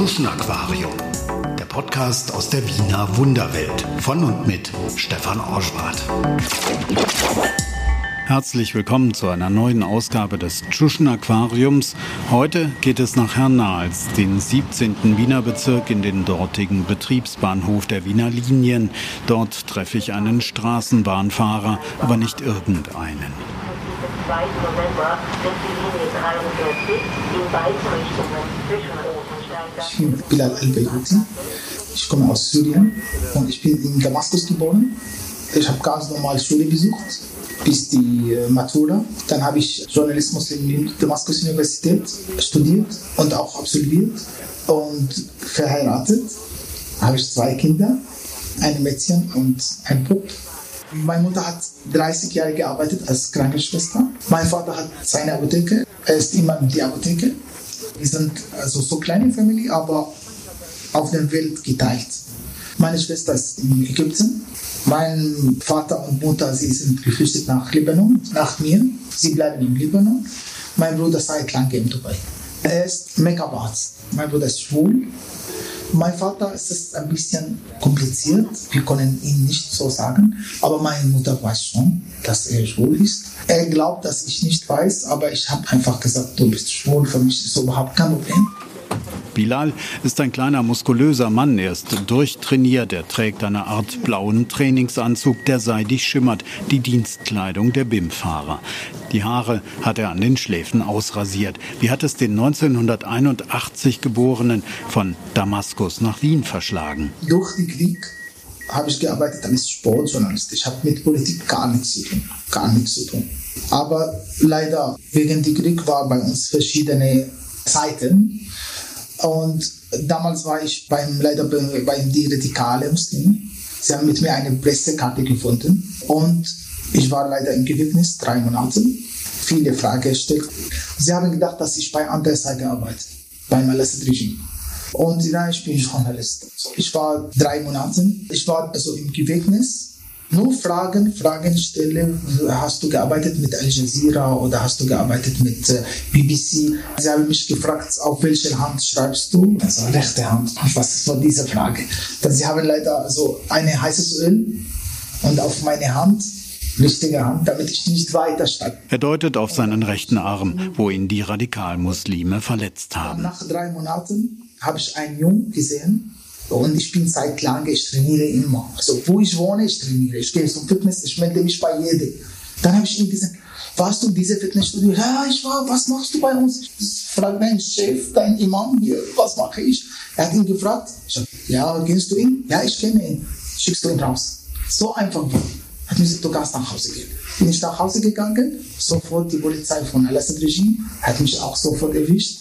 Tschuschen Aquarium, der Podcast aus der Wiener Wunderwelt von und mit Stefan Orschwart. Herzlich willkommen zu einer neuen Ausgabe des Tschuschen Aquariums. Heute geht es nach Hernals, den 17. Wiener Bezirk, in den dortigen Betriebsbahnhof der Wiener Linien. Dort treffe ich einen Straßenbahnfahrer, aber nicht irgendeinen. 2. November wird die Linie 43 in beiden Richtungen zwischen Ich bin Bilal al-Beyrouti. Ich komme aus Syrien und ich bin in Damaskus geboren. Ich habe ganz normal Schule besucht bis die äh, Matura. Dann habe ich Journalismus in der Damaskus Universität studiert und auch absolviert und verheiratet. Habe ich zwei Kinder, ein Mädchen und ein Bub. Meine Mutter hat 30 Jahre gearbeitet als Krankenschwester. Mein Vater hat seine Apotheke. Er ist immer in die Apotheke. Wir sind also so kleine Familie, aber auf der Welt geteilt. Meine Schwester ist in Ägypten. Mein Vater und Mutter, sie sind geflüchtet nach Libanon, nach mir. Sie bleiben im Libanon. Mein Bruder seit lange in Dubai. Er ist Make-up-Arzt. Mein Bruder ist schwul. Mein Vater ist es ein bisschen kompliziert. Wir können ihn nicht so sagen. Aber meine Mutter weiß schon, dass er schwul ist. Er glaubt, dass ich nicht weiß, aber ich habe einfach gesagt, du bist schwul. Für mich ist überhaupt kein Problem. Bilal ist ein kleiner, muskulöser Mann. Er ist durchtrainiert. Er trägt eine Art blauen Trainingsanzug, der seidig schimmert, die Dienstkleidung der BIM-Fahrer. Die Haare hat er an den Schläfen ausrasiert. Wie hat es den 1981 Geborenen von Damaskus nach Wien verschlagen? Durch den Krieg habe ich gearbeitet als Sportjournalist. Ich habe mit Politik gar nichts zu tun. Gar nichts zu tun. Aber leider, wegen des Krieg war bei uns verschiedene Zeiten. Und damals war ich beim, leider beim die radikale Muslim. Sie haben mit mir eine Pressekarte gefunden und ich war leider im Gefängnis drei Monate. Viele Fragen gestellt. Sie haben gedacht, dass ich bei Seite arbeite, beim Al-Assad-Regime. Und ja, ich bin Journalist. Ich war drei Monate. Ich war also im Gefängnis nur Fragen, Fragen stellen. Hast du gearbeitet mit Al Jazeera oder hast du gearbeitet mit äh, BBC? Sie haben mich gefragt, auf welche Hand schreibst du? Also rechte Hand. Was war diese Frage? Dann sie haben leider so ein heißes Öl und auf meine Hand richtige Hand, damit ich nicht weiter steige. Er deutet auf seinen rechten Arm, wo ihn die Radikalmuslime verletzt haben. Nach drei Monaten habe ich einen Jungen gesehen, und ich bin seit langem, ich trainiere immer. Also wo ich wohne, ich trainiere. Ich gehe zum Fitness, ich melde mich bei jedem. Dann habe ich ihm gesagt, warst du in diesem Fitnessstudio? Ja, ich war, was machst du bei uns? Ich frage dein Chef, dein Imam hier, was mache ich? Er hat ihn gefragt. Sag, ja, kennst du ihn? Ja, ich kenne ihn. Schickst du ihn raus. So einfach war. Hat mir gesagt, du kannst nach Hause gehen. Bin ich nach Hause gegangen, sofort die Polizei von Al-Assad-Regime hat mich auch sofort erwischt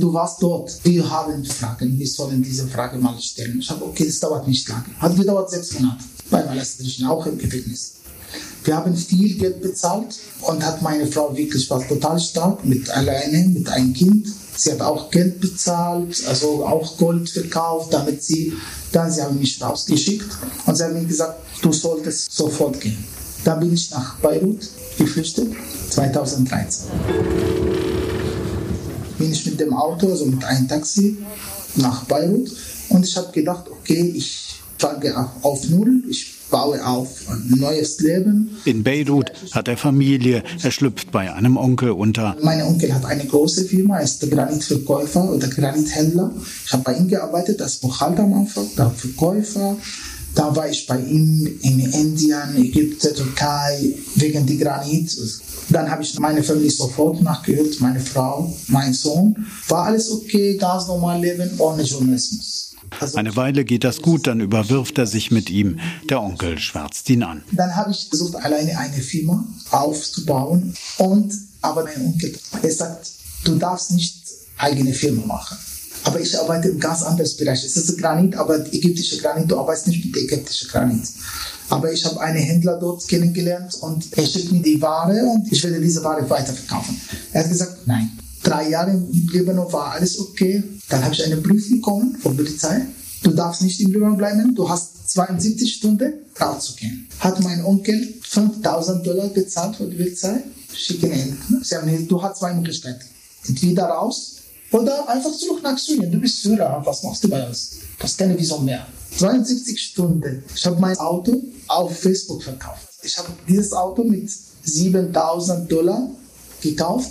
Du warst dort. Wir haben Fragen. Wir sollen diese Frage mal stellen. Ich habe, okay, das dauert nicht lange. Hat gedauert sechs Monate. Beim Palästinensischen, auch im Gefängnis. Wir haben viel Geld bezahlt und hat meine Frau wirklich war total stark mit alleine, mit einem Kind. Sie hat auch Geld bezahlt, also auch Gold verkauft, damit sie, dann sie haben mich rausgeschickt und sie haben mir gesagt, du solltest sofort gehen. Dann bin ich nach Beirut geflüchtet, 2013 bin ich mit dem Auto, also mit einem Taxi nach Beirut und ich habe gedacht, okay, ich fange auf Null, ich baue auf ein neues Leben. In Beirut hat er Familie, er schlüpft bei einem Onkel unter. Mein Onkel hat eine große Firma, er ist Granitverkäufer oder Granithändler. Ich habe bei ihm gearbeitet als Buchhalter am Anfang, dann Verkäufer. Da war ich bei ihm in Indien, Ägypten, Türkei, wegen die Granit. Dann habe ich meine Familie sofort nachgehört, meine Frau, mein Sohn. War alles okay, ganz normal leben, ohne Journalismus. Also Eine Weile geht das gut, dann überwirft er sich mit ihm. Der Onkel schwärzt ihn an. Dann habe ich versucht, alleine eine Firma aufzubauen. Und, aber mein Onkel, er sagt, du darfst nicht eigene Firma machen. Aber ich arbeite im ganz anderen Bereich. Es ist Granit, aber ägyptische Granit, du arbeitest nicht mit ägyptischem Granit. Aber ich habe einen Händler dort kennengelernt und er schickt mir die Ware und ich werde diese Ware weiterverkaufen. Er hat gesagt, nein. Drei Jahre im Libanon war alles okay. Dann habe ich einen Brief bekommen von der Polizei. Du darfst nicht im Libanon bleiben. Du hast 72 Stunden rauszugehen. Hat mein Onkel 5000 Dollar bezahlt von der Polizei. Schicken ihn. Sie haben gesagt, du hast zwei Möglichkeiten. Entweder raus Oder einfach zurück nach Syrien. Du bist Syrer, was machst du bei uns? Du hast keine Visum mehr. 72 Stunden. Ich habe mein Auto auf Facebook verkauft. Ich habe dieses Auto mit 7000 Dollar gekauft.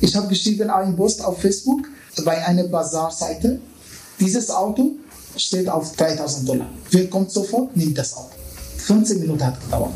Ich habe geschrieben einen Post auf Facebook bei einer Bazar-Seite. Dieses Auto steht auf 3000 Dollar. Wer kommt sofort, nimmt das Auto. 15 Minuten hat gedauert.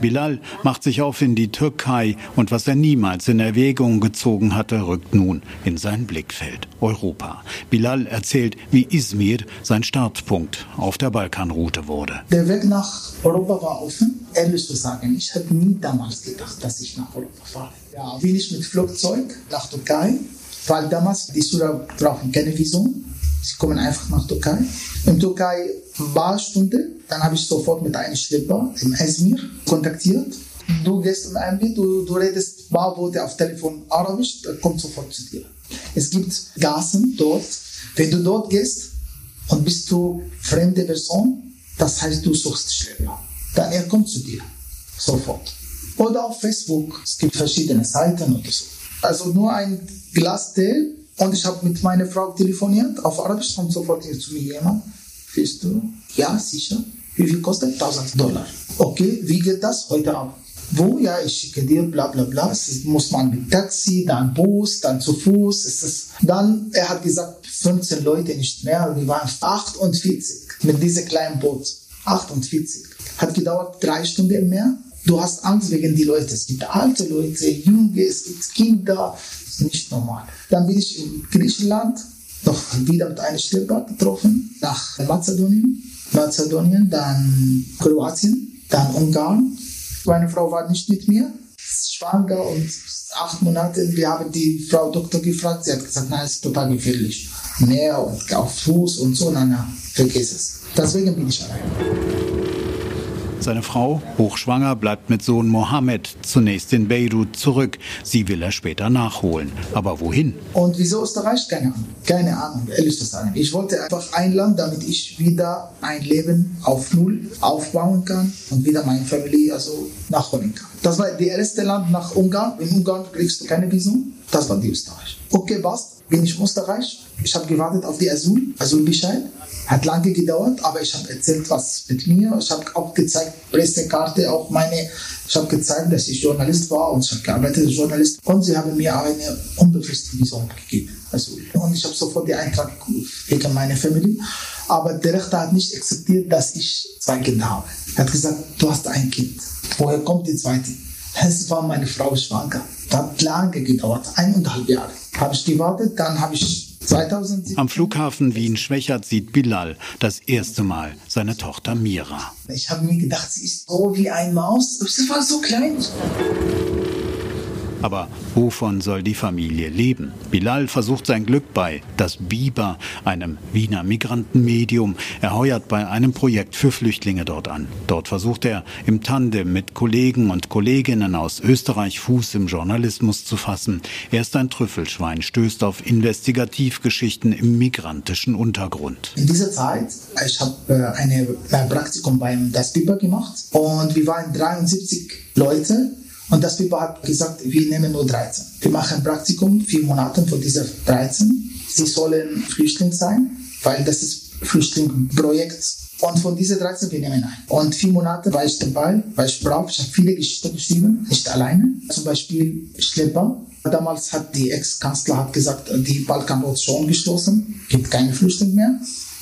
Bilal macht sich auf in die Türkei und was er niemals in Erwägung gezogen hatte, rückt nun in sein Blickfeld. Europa. Bilal erzählt, wie Izmir sein Startpunkt auf der Balkanroute wurde. Der Weg nach Europa war offen. Ehrlich zu sagen, ich hätte nie damals gedacht, dass ich nach Europa fahre. Ja, bin ich mit Flugzeug nach Türkei, weil damals die Syrer brauchen keine Visum. Sie kommen einfach nach Türkei. In Türkei war Stunde, dann habe ich sofort mit einem Schlepper in Izmir kontaktiert. Du gehst in ein Bild, du, du redest paar Worte auf Telefon Arabisch, der kommt sofort zu dir. Es gibt Gassen dort. Wenn du dort gehst und bist du fremde Person, das heißt, du suchst Schlepper. Dann er kommt zu dir. Sofort. Oder auf Facebook. Es gibt verschiedene Seiten oder so. Also nur ein Glas Tee und ich habe mit meiner Frau telefoniert. Auf Arabisch kommt sofort hier zu mir jemand. Willst du? Ja, sicher. Wie viel kostet? 1000 Dollar. Okay, wie geht das? Heute Abend. Wo? Ja, ich schicke dir, bla bla bla. Es muss man mit Taxi, dann Bus, dann zu Fuß. Es ist, dann, er hat gesagt, 15 Leute nicht mehr. Wir waren 48 mit diesem kleinen Boot. 48. Hat gedauert drei Stunden im Meer. Du hast Angst wegen die Leute. Es gibt alte Leute, Junge, es gibt Kinder. Das ist nicht normal. Dann bin ich in Griechenland noch wieder mit einem Schlepper getroffen nach Mazedonien. Mazedonien, dann Kroatien, dann Ungarn. Meine Frau war nicht mit mir, schwanger und acht Monate. Wir haben die Frau Doktor gefragt, sie hat gesagt, nein, es ist total gefährlich. Meer und auf Fuß und so, nein, nein, vergiss es. Deswegen bin ich allein. Seine Frau, hochschwanger, bleibt mit Sohn Mohammed zunächst in Beirut zurück. Sie will er später nachholen. Aber wohin? Und wieso Österreich? Keine Ahnung. Keine Ahnung, ehrlich zu. Ich wollte einfach ein Land, damit ich wieder ein Leben auf Null aufbauen kann und wieder meine Familie also nachholen kann. Das war das erste Land nach Ungarn. In Ungarn kriegst du keine Visum. Das war die Österreich. Okay, passt. Bin ich Österreich. Ich habe gewartet auf die Asyl, Asylbescheid. Hat lange gedauert, aber ich habe erzählt, was mit mir. Ich habe auch gezeigt, Pressekarte, auch meine. Ich habe gezeigt, dass ich Journalist war und ich habe gearbeitet als Journalist. Und sie haben mir eine unbefristete Visum gegeben. Also, und ich habe sofort die Eintrag wegen meiner Familie. Aber der Richter hat nicht akzeptiert, dass ich zwei Kinder habe. Er hat gesagt, du hast ein Kind. Woher kommt die zweite? Es war meine Frau schwanger. Hat lange gedauert, eineinhalb Jahre. Habe ich gewartet, dann habe ich 2007. Am Flughafen Wien-Schwächert sieht Bilal das erste Mal seine Tochter Mira. Ich habe mir gedacht, sie ist so wie ein Maus. Sie war so klein. Aber wovon soll die Familie leben? Bilal versucht sein Glück bei Das Biber, einem Wiener Migrantenmedium. Er heuert bei einem Projekt für Flüchtlinge dort an. Dort versucht er im Tandem mit Kollegen und Kolleginnen aus Österreich Fuß im Journalismus zu fassen. Er ist ein Trüffelschwein, stößt auf Investigativgeschichten im migrantischen Untergrund. In dieser Zeit, ich habe äh, eine, ein Praktikum beim Das Biber gemacht und wir waren 73 Leute und das Pipa hat gesagt, wir nehmen nur 13. Wir machen ein Praktikum, vier Monate von dieser 13. Sie sollen Flüchtling sein, weil das ist Flüchtlingsprojekt. Und von diesen 13, wir nehmen ein. Und vier Monate war ich dabei, weil ich brauche, ich habe viele Geschichten geschrieben, nicht alleine. Zum Beispiel Schlepper. Damals hat die Ex-Kanzler gesagt, die Balkanroute schon geschlossen, gibt keine Flüchtlinge mehr.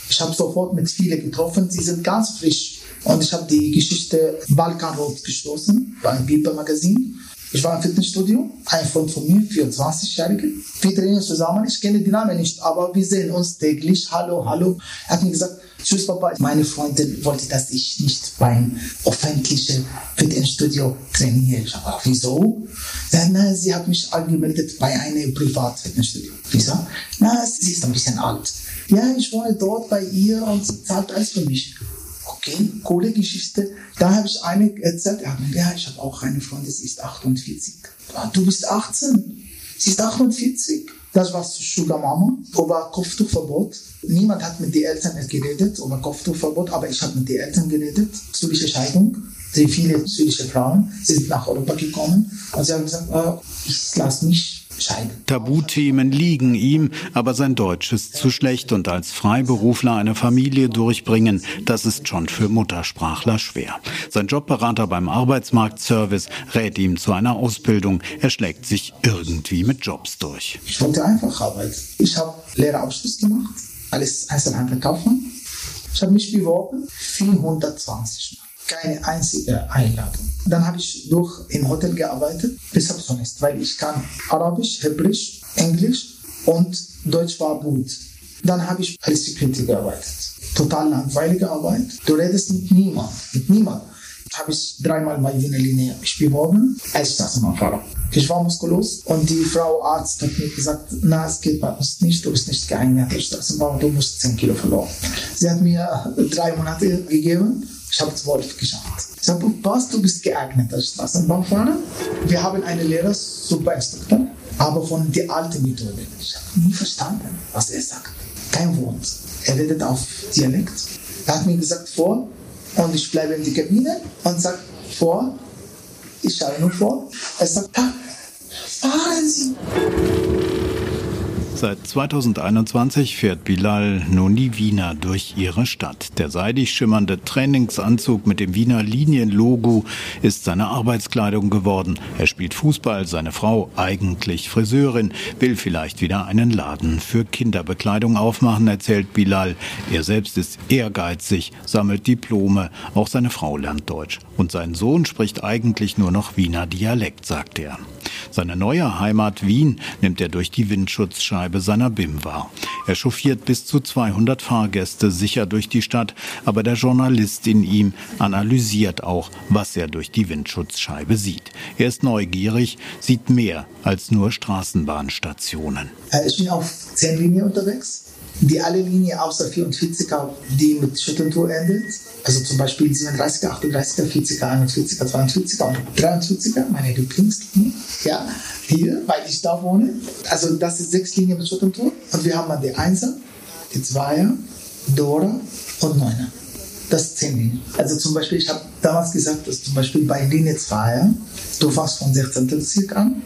Ich habe sofort mit vielen getroffen, sie sind ganz frisch und ich habe die Geschichte Balkanrot geschlossen beim Biber Magazin. Ich war im Fitnessstudio, ein Freund von mir, 24-Jährige. Wir trainieren zusammen. Ich kenne die Namen nicht, aber wir sehen uns täglich. Hallo, hallo. Er hat mir gesagt, tschüss Papa. Meine Freundin wollte, dass ich nicht beim öffentlichen Fitnessstudio trainiere. Ich habe wieso? Ja, na, sie hat mich angemeldet bei einem Privatfitnessstudio. Wieso? Na, sie ist ein bisschen alt. Ja, ich wohne dort bei ihr und sie zahlt alles für mich okay, coole Geschichte. Da habe ich eine erzählt, ja, ich habe auch eine Freundin, sie ist 48. Du bist 18, sie ist 48. Das war Sugar Mama, über Kopftuchverbot. Niemand hat mit den Eltern geredet über Kopftuchverbot, aber ich habe mit den Eltern geredet. Zürcher Scheidung. Sehr viele syrische Frauen sind nach Europa gekommen und sie haben gesagt, oh, ich lasse mich. Tabuthemen liegen ihm, aber sein Deutsch ist zu schlecht und als Freiberufler eine Familie durchbringen, das ist schon für Muttersprachler schwer. Sein Jobberater beim Arbeitsmarktservice rät ihm zu einer Ausbildung. Er schlägt sich irgendwie mit Jobs durch. Ich wollte einfach arbeiten. Ich habe Lehrabschluss gemacht, alles Einzelhandelkaufmann. Ich habe mich beworben, 420 Mal keine einzige Einladung. Dann habe ich durch im Hotel gearbeitet, zunächst, weil ich kann Arabisch, Hebräisch, Englisch und Deutsch war gut. Dann habe ich als Security gearbeitet. Total langweilige Arbeit. Du redest mit niemand, mit niemand. Habe ich dreimal bei Wiener Linie beworben als Straßenbahnfahrer. Ich war muskulös und die Frau Arzt hat mir gesagt, na, es geht bei uns nicht, du bist nicht geeignet als Straßenbahn, du musst 10 Kilo verloren. Sie hat mir drei Monate gegeben ich habe zwölf geschafft. Ich sage, was, du bist geeignet als Straßenbahnfahrer. Wir haben einen Lehrer, super Instruktor, aber von der alten Methode. Ich habe nie verstanden, was er sagt. Kein Wort. Er redet auf Dialekt. Er hat mir gesagt, vor, und ich bleibe in die Kabine und sagt, vor. Ich schaue nur vor. Er sagt, fahren Sie. Seit 2021 fährt Bilal Noni Wiener durch ihre Stadt. Der seidig schimmernde Trainingsanzug mit dem Wiener Linienlogo ist seine Arbeitskleidung geworden. Er spielt Fußball, seine Frau eigentlich Friseurin, will vielleicht wieder einen Laden für Kinderbekleidung aufmachen, erzählt Bilal. Er selbst ist ehrgeizig, sammelt Diplome, auch seine Frau lernt Deutsch. Und sein Sohn spricht eigentlich nur noch Wiener Dialekt, sagt er. Seine neue Heimat Wien nimmt er durch die Windschutzscheibe seiner BIM wahr. Er chauffiert bis zu 200 Fahrgäste sicher durch die Stadt, aber der Journalist in ihm analysiert auch, was er durch die Windschutzscheibe sieht. Er ist neugierig, sieht mehr als nur Straßenbahnstationen. Ich bin auf zehn Linien unterwegs die alle Linien außer 44er, die mit Schütteltour endet, also zum Beispiel 37er, 38er, 40er, 41er, 42er und 43er, meine Lieblingslinie, ja, hier, weil ich da wohne. Also das ist sechs Linien mit Schütteltour und wir haben dann die Einser, die Zweier, Dora und Neuner. Das ist zehn Linien. Also zum Beispiel, ich habe damals gesagt, dass zum Beispiel bei Linie 2, du fährst von 16. Bezirk an,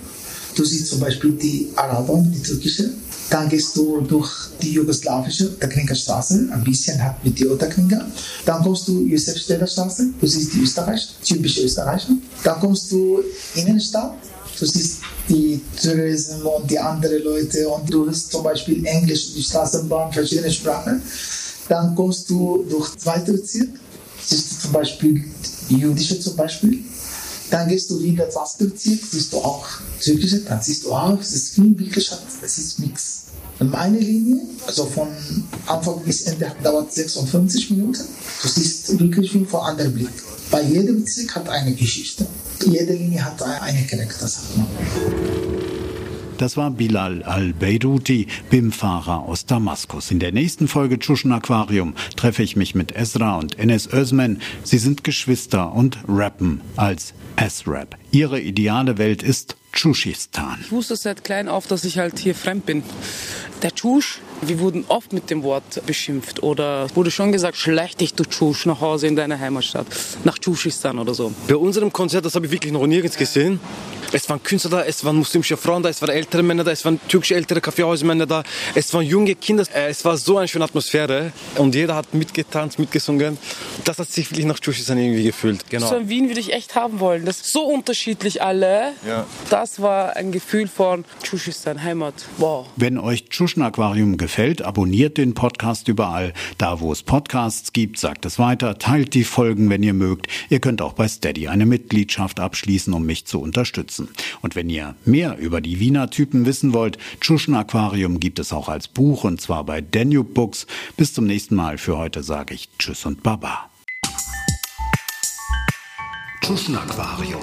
du siehst zum Beispiel die Araber, die türkische, dann gehst du durch die jugoslawische Ottakringer Straße, ein bisschen hat mit die Ottakringer. Dann kommst du Josefstädter Straße, du siehst die Österreich, typische Österreicher. Dann kommst du Innenstadt, du siehst die Tourismus und die anderen Leute und du hörst zum Beispiel Englisch, die Straßenbahn, verschiedene Sprachen. Dann kommst du durch zweite Bezirk, siehst du zum Beispiel jüdische zum Beispiel. Dann gehst du wieder erste Bezirk, siehst du auch türkische, dann siehst du auch, es ist viel Bildgeschäft, es ist Mix. Meine Linie, also von Anfang bis Ende, dauert 56 Minuten. Du siehst wirklich wie vor anderen Blick. Bei jedem Bezirk hat eine Geschichte. Jede Linie hat eine Charakter, sagt man. Das war Bilal al-Beiruti, BIM-Fahrer aus Damaskus. In der nächsten Folge Tschuschen Aquarium treffe ich mich mit Ezra und Enes Özmen. Sie sind Geschwister und rappen als S-Rap. Ihre ideale Welt ist Tschuschistan. Ich wusste seit klein auf, dass ich halt hier fremd bin. Der Tschusch, wir wurden oft mit dem Wort beschimpft oder wurde schon gesagt, schlecht dich du Tschusch nach Hause in deine Heimatstadt, nach Tschuschistan oder so. Bei unserem Konzert, das habe ich wirklich noch nirgends gesehen. Es waren Künstler da, es waren muslimische Frauen da, es waren ältere Männer da, es waren türkische ältere Kaffeehausmänner da, es waren junge Kinder. Äh, es war so eine schöne Atmosphäre und jeder hat mitgetanzt, mitgesungen. Das hat sich wirklich nach Tschüsschistan irgendwie gefühlt. Genau. So in Wien würde ich echt haben wollen. Das ist so unterschiedlich alle. Ja. Das war ein Gefühl von Tschüsschistan, Heimat. Wow. Wenn euch Tschuschen Aquarium gefällt, abonniert den Podcast überall. Da, wo es Podcasts gibt, sagt es weiter, teilt die Folgen, wenn ihr mögt. Ihr könnt auch bei Steady eine Mitgliedschaft abschließen, um mich zu unterstützen. Und wenn ihr mehr über die Wiener Typen wissen wollt, Tschuschen Aquarium gibt es auch als Buch und zwar bei Danube Books. Bis zum nächsten Mal. Für heute sage ich Tschüss und Baba. Tschuschen Aquarium.